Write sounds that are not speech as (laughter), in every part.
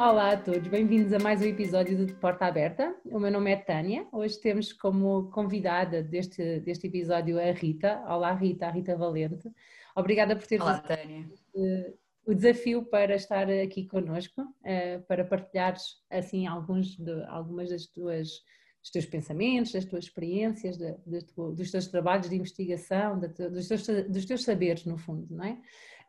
Olá a todos, bem-vindos a mais um episódio do Porta Aberta. O meu nome é Tânia. Hoje temos como convidada deste, deste episódio a Rita. Olá, Rita, a Rita Valente. Obrigada por teres Olá, Tânia. o desafio para estar aqui connosco, eh, para partilhares assim alguns de, algumas das tuas dos teus pensamentos, das tuas experiências, de, de, dos teus trabalhos de investigação, de, dos, teus, dos, teus, saberes, no fundo, não é?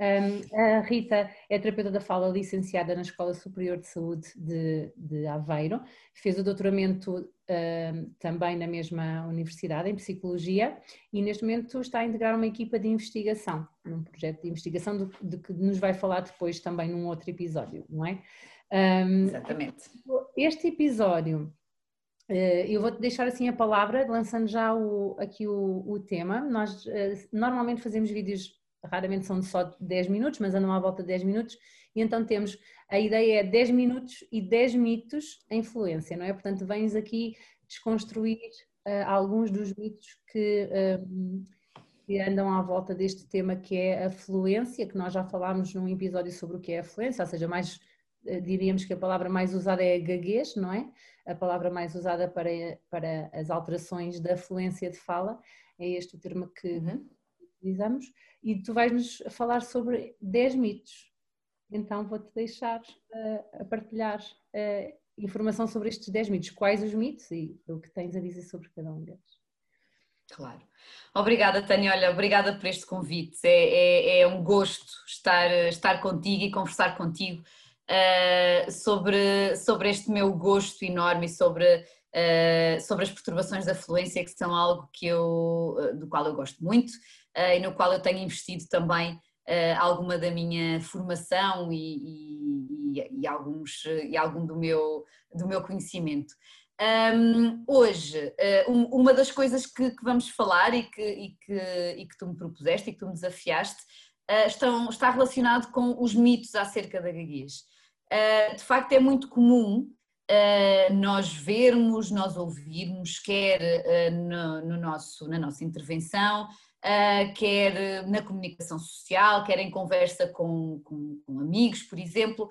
Um, a Rita é terapeuta da fala licenciada na Escola Superior de Saúde de, de Aveiro, fez o doutoramento um, também na mesma universidade, em Psicologia, e neste momento está a integrar uma equipa de investigação, num projeto de investigação de, de que nos vai falar depois também num outro episódio, não é? Um, Exatamente. Este episódio eu vou-te deixar assim a palavra, lançando já o, aqui o, o, tema. Nós uh, normalmente fazemos vídeos, raramente são de só 10 minutos, mas andam à volta de 10 minutos, e então temos, a ideia é 10 minutos e 10 mitos em fluência, não é? Portanto, vens aqui desconstruir uh, alguns dos mitos que, que, andam à volta deste tema que é a fluência, que nós já falámos num episódio sobre o que é a fluência, ou seja, mais diríamos que a palavra mais usada é gaguez, não é? a palavra mais usada para, para as alterações da fluência de fala, é este o termo que uhum. utilizamos, e tu vais-nos falar sobre 10 mitos. Então vou-te deixar uh, a partilhar uh, informação sobre estes 10 mitos. Quais os mitos e o que tens a dizer sobre cada um deles. Claro. Obrigada, Tânia. Olha, obrigada por este convite. É, é, é um gosto estar, estar contigo e conversar contigo uh, sobre, sobre este meu gosto enorme e sobre, uh, sobre as perturbações da fluência, que são algo que eu, eh, do qual eu gosto muito e no qual eu tenho investido também alguma da minha formação e, e, e, alguns, e algum do meu, do meu conhecimento. Um, hoje, uh, uma das coisas que, que, vamos falar e que, e, que, e que tu me propuseste e que tu me desafiaste uh, estão, está relacionado com os mitos acerca da gaguez. Uh, de facto, é muito comum uh, nós vermos, nós ouvirmos, quer uh, no, no, nosso, na nossa intervenção, quer na comunicação social, quer em conversa com, com, com amigos, por exemplo,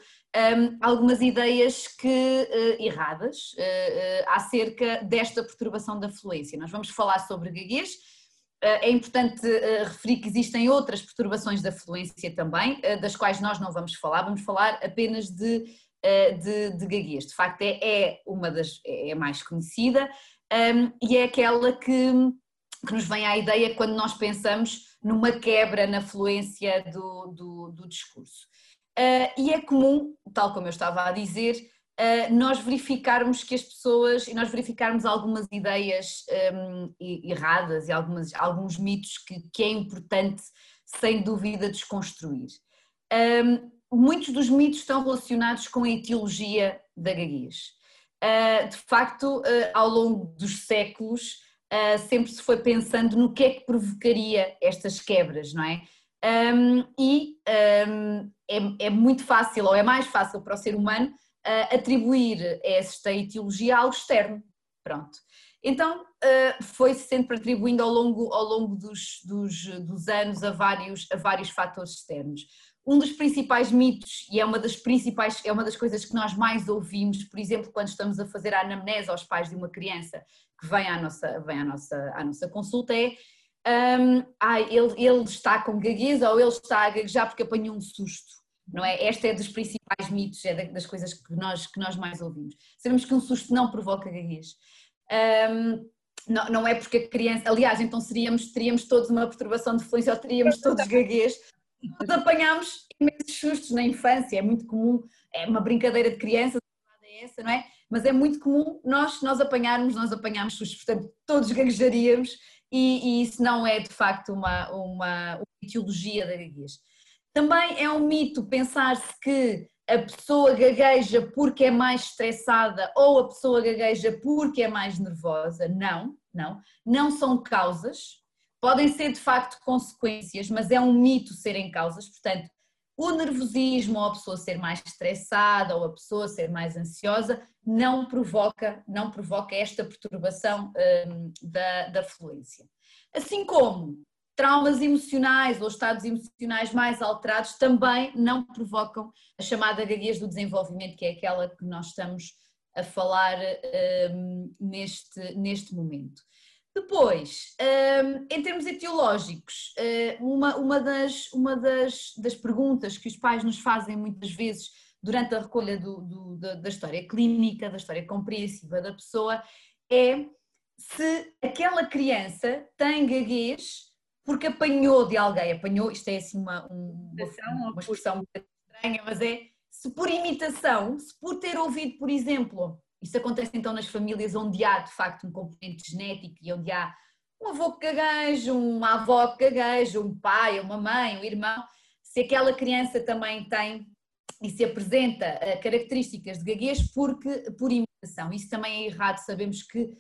um, algumas ideias que, erradas acerca desta perturbação da fluência. Nós vamos falar sobre gaguez é importante eh, referir que existem outras perturbações da fluência também, eh, das quais nós não vamos falar, vamos falar apenas de, eh, de, de gaguez. De facto, é, é uma das é mais conhecida um, e é aquela que, que nos vem à ideia quando nós pensamos numa quebra na fluência do, do, do discurso. E é comum, tal como eu estava a dizer, nós verificarmos que as pessoas, e nós verificarmos algumas ideias um, erradas e algumas, alguns mitos que, que é importante, sem dúvida, desconstruir. Um, muitos dos mitos estão relacionados com a etiologia da gaguez. Uh, de facto, uh, ao longo dos séculos, uh, sempre se foi pensando no que é que provocaria estas quebras, não é? Um, e um, é, é muito fácil, ou é mais fácil para o ser humano, uh, atribuir esta etiologia ao externo. Pronto. Então uh, foi-se sempre atribuindo ao longo, ao longo dos, dos, dos, anos a vários, a vários fatores externos. Um dos principais mitos, e é uma das principais, é uma das coisas que nós mais ouvimos, por exemplo, quando estamos a fazer a anamnese aos pais de uma criança que vem à nossa, vem à nossa, à nossa consulta, é um, ah, ele, ele está com gaguez ou ele está a gaguejar porque apanhou um susto não é? Esta é dos principais mitos, é das coisas que nós, que nós mais ouvimos. Sabemos que um susto não provoca gaguez. Um, não, não é porque a criança, aliás, então seríamos, teríamos todos uma perturbação de fluência ou teríamos todos gaguez. Nós apanhámos imensos sustos na infância, é muito comum, é uma brincadeira de criança, é essa, não é? Mas é muito comum nós, nós apanharmos, nós apanharmos sustos, portanto todos gaguejaríamos e, e isso não é de facto uma, uma, uma etiologia da gaguez. Também é um mito pensar-se que a pessoa gagueja porque é mais estressada ou a pessoa gagueja porque é mais nervosa. Não, não. Não são causas. Podem ser de facto consequências, mas é um mito serem causas. Portanto, o nervosismo ou a pessoa ser mais estressada ou a pessoa ser mais ansiosa não provoca, não provoca esta perturbação hum, da, da fluência. Assim como traumas emocionais ou estados emocionais mais alterados também não provocam a chamada gaguez do desenvolvimento, que é aquela que nós estamos a falar um, neste, neste momento. Depois, um, em termos etiológicos, hum, uma, uma, das, uma das, das perguntas que os pais nos fazem muitas vezes durante a recolha do, do, da, da história clínica, da história compreensiva da pessoa, é se aquela criança tem gaguez porque apanhou de alguém, apanhou, isto é assim uma, uma, uma expressão estranha, mas é se por imitação, se por ter ouvido, por exemplo, isso acontece então nas famílias onde há de facto um componente genético e onde há um avô que gagueja, uma avó que gagueja, um pai, uma mãe, um irmão, se aquela criança também tem e se apresenta eh, características de gaguez porque, por imitação. Isso também é errado, sabemos que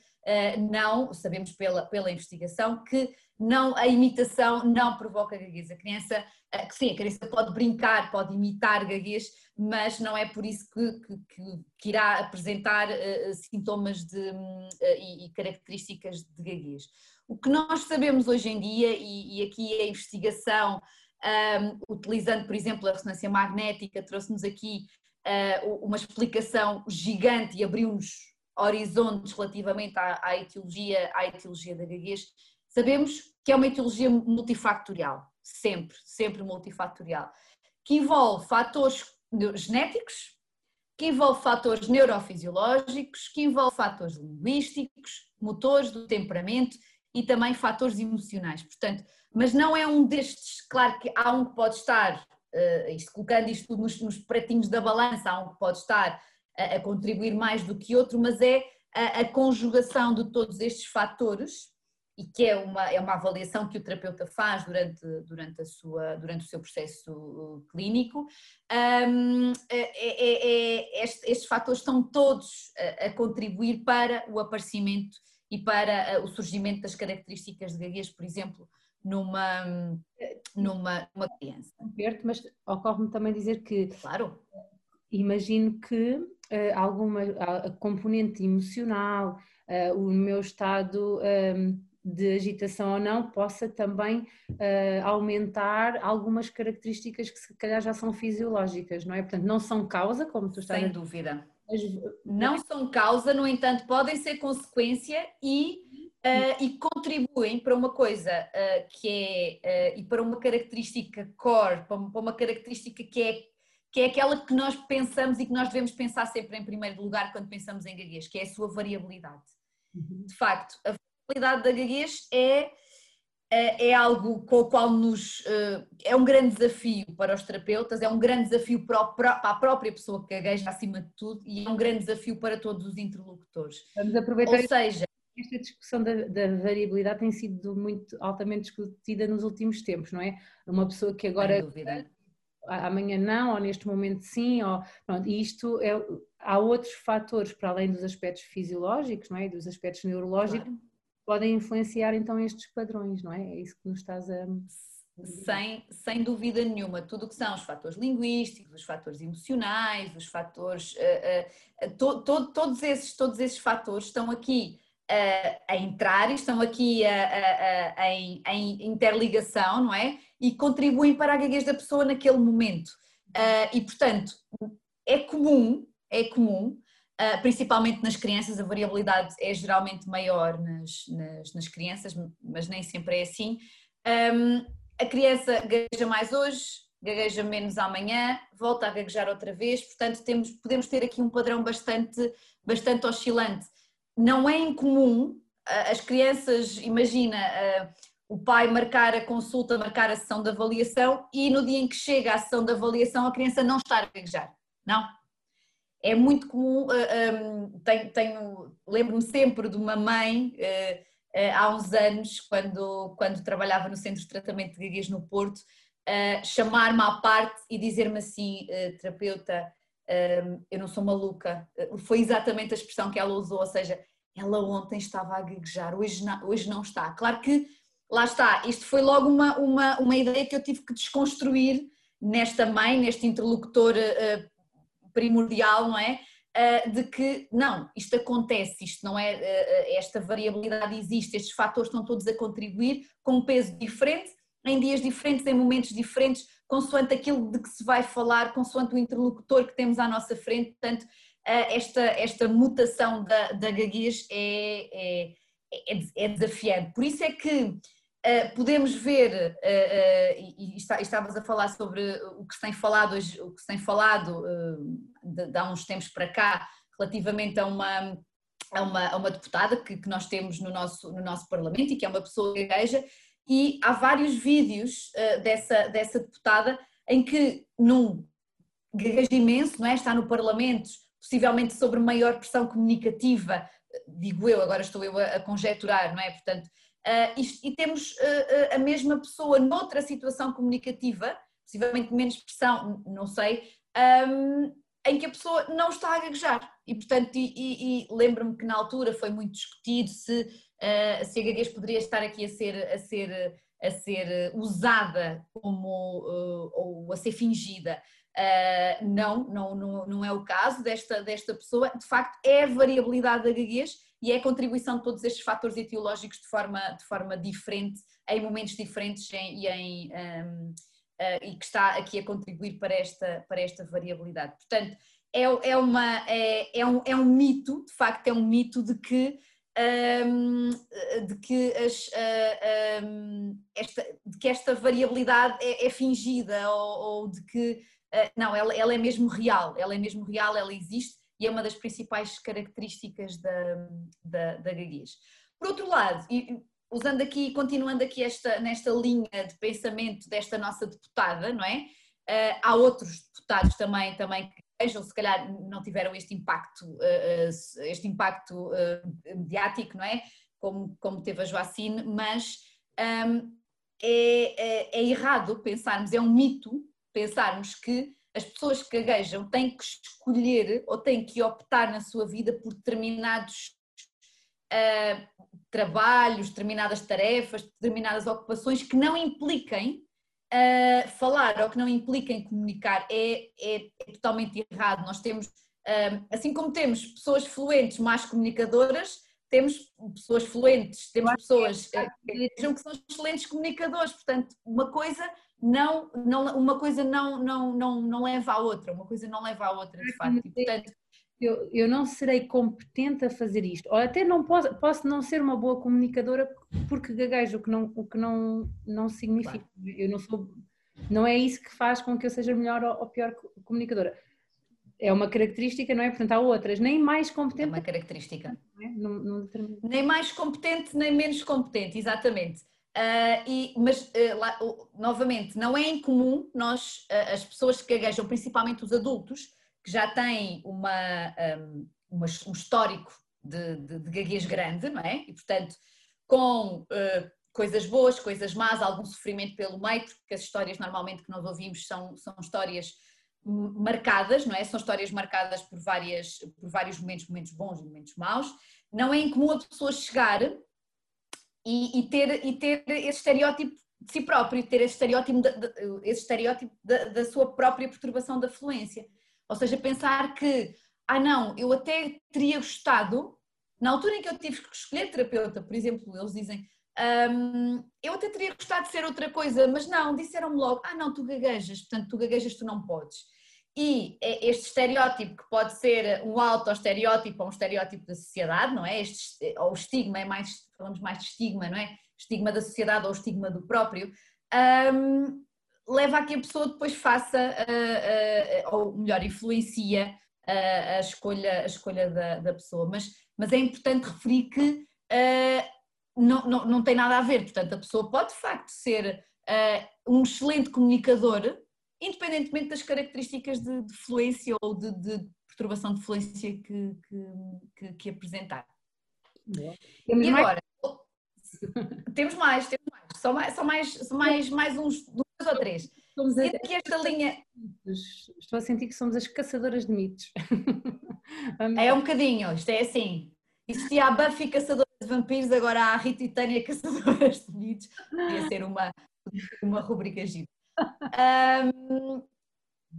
não, sabemos pela, pela investigação, que não, a imitação não provoca gaguez. A criança, eh, que sim, a criança pode brincar, pode imitar gaguez, mas não é por isso que, que, que irá apresentar uh, sintomas de, uh, e, e, características de gaguez. O que nós sabemos hoje em dia, e, e aqui a investigação, um, utilizando, por exemplo, a ressonância magnética, trouxe-nos aqui uh, uma explicação gigante e abriu-nos horizontes relativamente à, à, etiologia, à etiologia da gaguez, sabemos que é uma etiologia multifactorial, sempre, sempre multifactorial, que envolve fatores genéticos, que envolve fatores neurofisiológicos, que envolve fatores linguísticos, motores do temperamento e também fatores emocionais. Portanto, mas não é um destes, claro que há um que pode estar, uh, isto, colocando isto nos, nos, pratinhos da balança, há um que pode estar a, a contribuir mais do que outro, mas é a, a conjugação de todos estes fatores e que é uma, é uma avaliação que o terapeuta faz durante, durante, a sua, durante o seu processo uh, clínico, um, é, é, é, estes, estes, fatores estão todos a, a, contribuir para o aparecimento e para uh, o surgimento das características de gaguez, por exemplo, numa, numa, numa criança. Mas ocorre-me também dizer que. Claro. Imagino que uh, alguma a componente emocional, uh, o meu estado. Um, de agitação ou não, possa também uh, aumentar algumas características que se calhar já são fisiológicas, não é? Portanto, não são causa, como tu estás Sem a... dúvida. Mas... Não são causa, no entanto, podem ser consequência e, uh, e contribuem para uma coisa uh, que é, e para uma característica core, para uma característica que é que é aquela que nós pensamos e que nós devemos pensar sempre em primeiro lugar quando pensamos em gaguez, que é a sua variabilidade. Uhum. De facto, a qualidade da gaguez é, é, é, algo com o qual nos. Eh, é um grande desafio para os terapeutas, é um grande desafio para, a própria pessoa que gagueja acima de tudo e é um grande desafio para todos os interlocutores. Vamos aproveitar. Ou seja, esta discussão da, da, variabilidade tem sido muito altamente discutida nos últimos tempos, não é? Uma pessoa que agora amanhã não, ou neste momento sim, ou, pronto, e isto é, há outros fatores para além dos aspectos fisiológicos, não é? Dos aspectos neurológicos, claro podem influenciar então estes padrões, não é? É isso que nos estás a. Sem, sem dúvida nenhuma, tudo o que são os fatores linguísticos, os fatores emocionais, os fatores. Uh, uh, to, to, todos, esses, todos esses fatores estão aqui uh, a entrar e estão aqui a, a, a, em, em, interligação, não é? E contribuem para a gaguez da pessoa naquele momento. e, portanto, é comum, é comum Uh, principalmente nas crianças, a variabilidade é geralmente maior nas, nas, nas crianças, mas nem sempre é assim. Um, a criança gagueja mais hoje, gagueja menos amanhã, volta a gaguejar outra vez, portanto temos, podemos ter aqui um padrão bastante, bastante oscilante. Não é incomum uh, as crianças, imagina, uh, o pai marcar a consulta, marcar a sessão de avaliação e no dia em que chega a sessão de avaliação a criança não estar a gaguejar. Não, é muito comum, uh, eh, um, ehm, tenho, tenho lembro-me sempre de uma mãe uh, uh, há uns anos, quando, quando trabalhava no Centro de Tratamento de Gaguez no Porto, chamar-me à parte e dizer-me assim, terapeuta, ehm, eu não sou maluca, foi exatamente a expressão que ela usou, ou seja, ela ontem estava a gaguejar, hoje não, hoje não está. Claro que, lá está, isto foi logo uma, uma, uma ideia que eu tive que desconstruir nesta mãe, neste interlocutor primordial, não é? uh, de que não, isto acontece, isto não é, uh, esta variabilidade existe, estes fatores estão todos a contribuir com um peso diferente, em dias diferentes, em momentos diferentes, consoante aquilo de que se vai falar, consoante o interlocutor que temos à nossa frente, portanto, esta, esta mutação da, da gaguez é, é, é, é desafiante. Por isso é que Uh, podemos ver, uh, uh, e, e, estavas a falar sobre o que se tem falado hoje, o que se tem falado de, de, há uns tempos para cá, relativamente a uma, a uma, a uma deputada que, que, nós temos no nosso, no nosso Parlamento e que é uma pessoa gagueja, e há vários vídeos dessa, dessa deputada em que, num gaguejo imenso, não é? está no Parlamento, possivelmente sobre maior pressão comunicativa, digo eu, agora estou eu a, a conjecturar, não é? Portanto, e, e, temos uh, a mesma pessoa noutra situação comunicativa, possivelmente menos pressão, não sei, um, em que a pessoa não está a gaguejar. E, portanto, e, e, e lembro-me que na altura foi muito discutido se, uh, se a gaguez poderia estar aqui a ser, a ser, a ser usada como, ou a ser fingida. não, não, não, não é o caso desta, desta pessoa. De facto, é a variabilidade da gaguez e é a contribuição de todos estes fatores etiológicos de forma, de forma diferente, em momentos diferentes em, e, em, um, uh, e que está aqui a contribuir para esta, para esta variabilidade. Portanto, é, é, uma, é, é, um, é um mito, de facto, é um mito de que. Um, de, que as, uh, um, esta, de que esta variabilidade é, é fingida ou, ou, de que uh, não, ela, ela é mesmo real, ela é mesmo real, ela existe e é uma das principais características da, da, da gaguez. Por outro lado, e, usando aqui, continuando aqui esta, nesta linha de pensamento desta nossa deputada, não é? Uh, há outros deputados também, também que vejam, se calhar não tiveram este impacto, uh, este impacto uh, mediático, não é? Como, como teve a Joacine, mas um, é, é, é errado pensarmos, é um mito pensarmos que as pessoas que gaguejam têm que escolher ou têm que optar na sua vida por determinados uh, trabalhos, determinadas tarefas, determinadas ocupações que não impliquem uh, falar ou que não impliquem comunicar. É, é, é totalmente errado. Nós temos, uh, assim como temos pessoas fluentes mais comunicadoras, temos pessoas fluentes, temos pessoas que, que são excelentes comunicadores, portanto, uma coisa não, não, uma coisa não, não, não, não leva à outra, uma coisa não leva à outra, de facto. E, portanto, eu, eu não serei competente a fazer isto, ou até não posso, posso não ser uma boa comunicadora porque gaguejo, o que não, o que não, não significa. Claro. Eu não sou, não é isso que faz com que eu seja melhor ou, ou pior comunicadora. É uma característica, não é? Portanto, há outras, nem mais competente. É uma característica. Não é? não, não nem mais competente, nem menos competente, exatamente. Uh, e, mas, uh, lá, uh, novamente, não é incomum nós, as pessoas que gaguejam, principalmente os adultos, que já têm uma, um, uma um histórico de, de, de gaguez grande, não é? E, portanto, com coisas boas, coisas más, algum sofrimento pelo meio, porque as histórias normalmente que nós ouvimos são, são histórias marcadas, não é? São histórias marcadas por, várias, por vários momentos, momentos bons e momentos maus. Não é incomum a pessoa chegar e, e, ter, e ter esse estereótipo de si próprio, ter esse estereótipo, de, de, esse estereótipo da, da sua própria perturbação da fluência. Ou seja, pensar que, ah não, eu até teria gostado, na altura em que eu tive que escolher terapeuta, por exemplo, eles dizem, um, eu até teria gostado de ser outra coisa, mas não, disseram-me logo, ah não, tu gaguejas, portanto tu gaguejas, tu não podes. E é este estereótipo que pode ser um auto-estereótipo ou um estereótipo da sociedade, não é? Este, ou o estigma, é mais, falamos mais de estigma, não é? Estigma da sociedade ou estigma do próprio, um, leva a que a pessoa depois faça, uh, uh, ou melhor, influencia a, a escolha, a escolha da, da, pessoa. Mas, mas é importante referir que uh, não, não, não tem nada a ver, portanto, a pessoa pode de facto ser um excelente comunicador independentemente das características de, de fluência ou de, de, perturbação de fluência que, que, que, que apresentar. Temos e agora, mais? temos mais, temos mais, só mais, só mais, só mais, mais uns dois ou três. Somos a... aqui esta linha. Estou a sentir que somos as caçadoras de mitos. (laughs) é um bocadinho, isto é assim. Existia a Buffy caçadora de vampiros, agora há a Rita e Tânia caçadoras de mitos. Podia ser uma, uma rubrica gira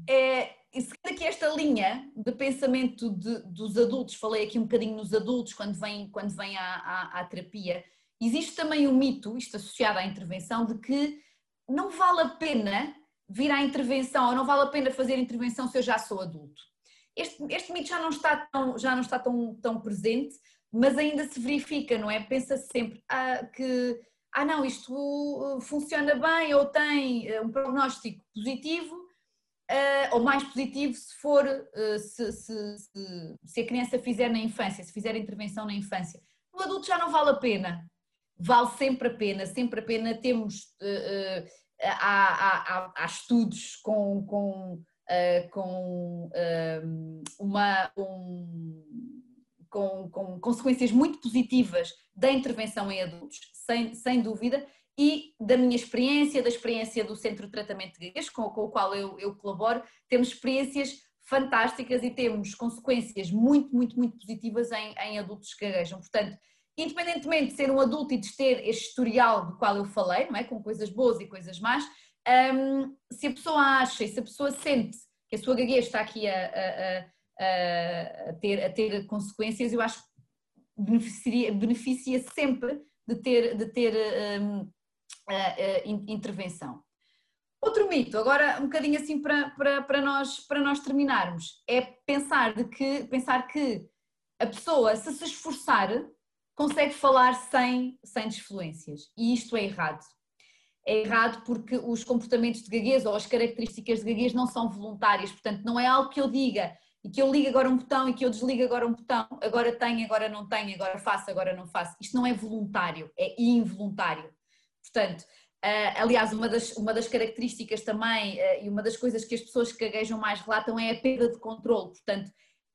é, seguindo aqui esta linha de pensamento de, dos adultos, falei aqui um bocadinho nos adultos quando vêm quando vem à, à, à terapia, existe também o um mito, isto associado à intervenção, de que não vale a pena vir à intervenção ou não vale a pena fazer intervenção se eu já sou adulto. Este, este mito já não está, tão, já não está tão, tão presente, mas ainda se verifica, não é? Pensa-se sempre ah, que, ah não, isto uh, funciona bem ou tem uh, um prognóstico positivo, uh, ou mais positivo se for, se, se, se, se, a criança fizer na infância, se fizer intervenção na infância. No adulto já não vale a pena, vale sempre a pena, sempre a pena. Temos, há, há, há, estudos com, com, com uma... Um, com, com, consequências muito positivas da intervenção em adultos, sem, sem dúvida, e da minha experiência, da experiência do Centro de Tratamento de Gaguez, com, com o qual eu, eu colaboro, temos experiências fantásticas e temos consequências muito, muito, muito positivas em, em adultos que gaguejam. Portanto, independentemente de ser um adulto e de ter este historial do qual eu falei, não é? com coisas boas e coisas más, um, se a pessoa acha e se a pessoa sente que a sua gaguez está aqui a, a, a, a, ter, a ter consequências, eu acho que beneficia, beneficia sempre de ter, de ter um, intervenção. Outro mito, agora um bocadinho assim para, para, para, nós, para nós terminarmos, é pensar, de que, pensar que a pessoa, se se esforçar, consegue falar sem, sem desfluências. E isto é errado. É errado porque os comportamentos de gaguez ou as características de gaguez não são voluntárias, portanto, não é algo que eu diga e que eu ligo agora um botão e que eu desligo agora um botão, agora tenho, agora não tenho, agora faço, agora não faço. Isto não é voluntário, é involuntário. Portanto, uh, aliás, uma das, uma das características também uh, e uma das coisas que as pessoas que gaguejam mais relatam é a perda de controle. Portanto,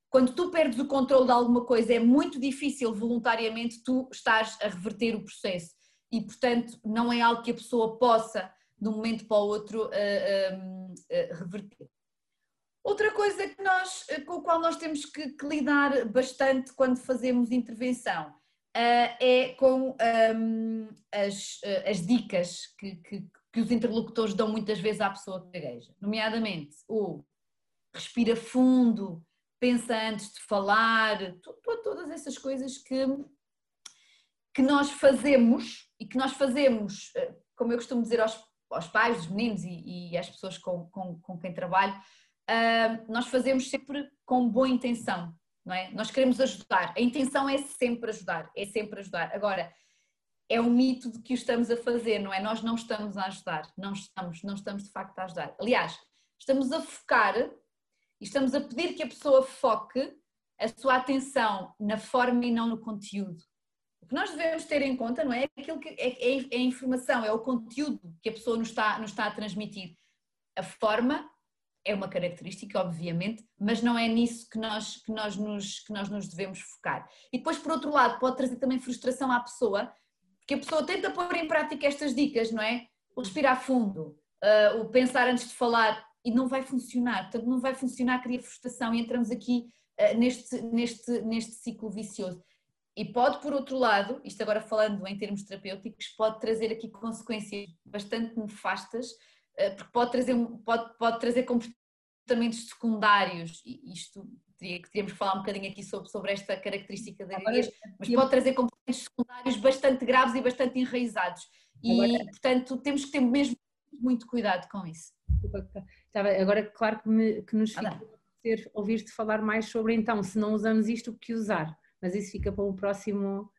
quando tu perdes o controle de alguma coisa, é muito difícil voluntariamente tu estás a reverter o processo. E, portanto, não é algo que a pessoa possa, de um momento para o outro, uh, reverter. Outra coisa que nós, com a qual nós temos que, que lidar bastante quando fazemos intervenção uh, é com um, as, uh, as dicas que, que, que, os interlocutores dão muitas vezes à pessoa que gagueja, nomeadamente o respira fundo, pensa antes de falar, todas essas coisas que, que nós fazemos e que nós fazemos, como eu costumo dizer aos, aos pais, os meninos e, e às pessoas com, com, com quem trabalho, nós fazemos sempre com boa intenção não é? Nós queremos ajudar, a intenção é sempre ajudar, é sempre ajudar. Agora, é um mito de que o estamos a fazer, não é? Nós não estamos a ajudar, não estamos, não estamos de facto a ajudar. Aliás, estamos a focar e estamos a pedir que a pessoa foque a sua atenção na forma e não no conteúdo. O que nós devemos ter em conta, não é? Aquilo que é, é, é a informação, é o conteúdo que a pessoa nos está, nos está a transmitir. A forma é uma característica, obviamente, mas não é nisso que nós, que, nós nos, que nós nos devemos focar. E depois, por outro lado, pode trazer também frustração à pessoa, porque a pessoa tenta pôr em prática estas dicas, não é? O respirar fundo, uh, o pensar antes de falar, e não vai funcionar. Portanto, não vai funcionar, cria frustração e entramos aqui uh, neste, neste, neste ciclo vicioso. E pode, por outro lado, isto agora falando em termos terapêuticos, pode trazer aqui consequências bastante nefastas porque pode trazer, pode, pode trazer comportamentos secundários, e isto teria, teríamos que falar um bocadinho aqui sobre, sobre esta característica da gravidez, mas pode trazer comportamentos secundários bastante graves e bastante enraizados. E, agora, portanto, temos que ter mesmo muito cuidado com isso. Agora, claro que, me, que nos fica ser ouvir-te falar mais sobre então, se não usamos isto, o que usar, mas isso fica para um próximo,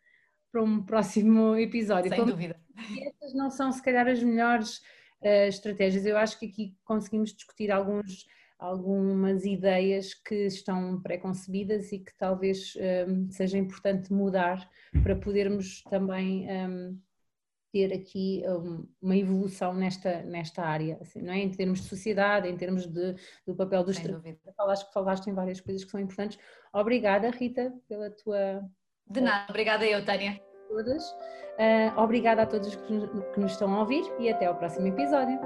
para um (laughs) próximo episódio. Sem Como dúvida. Estas não são, se calhar, as melhores uh, estratégias. Eu acho que aqui conseguimos discutir alguns, algumas ideias que estão pré-concebidas e que talvez um, ehm, seja importante mudar para podermos também um, ehm, ter aqui um, uma evolução nesta, nesta área, assim, não é? em termos de sociedade, em termos de, do papel dos. Falaste, falaste em várias coisas que são importantes. Obrigada, Rita, pela tua. De nada, obrigada eu, Tânia todas. Uh, obrigada a todos que que nos estão a ouvir e até ao próximo episódio.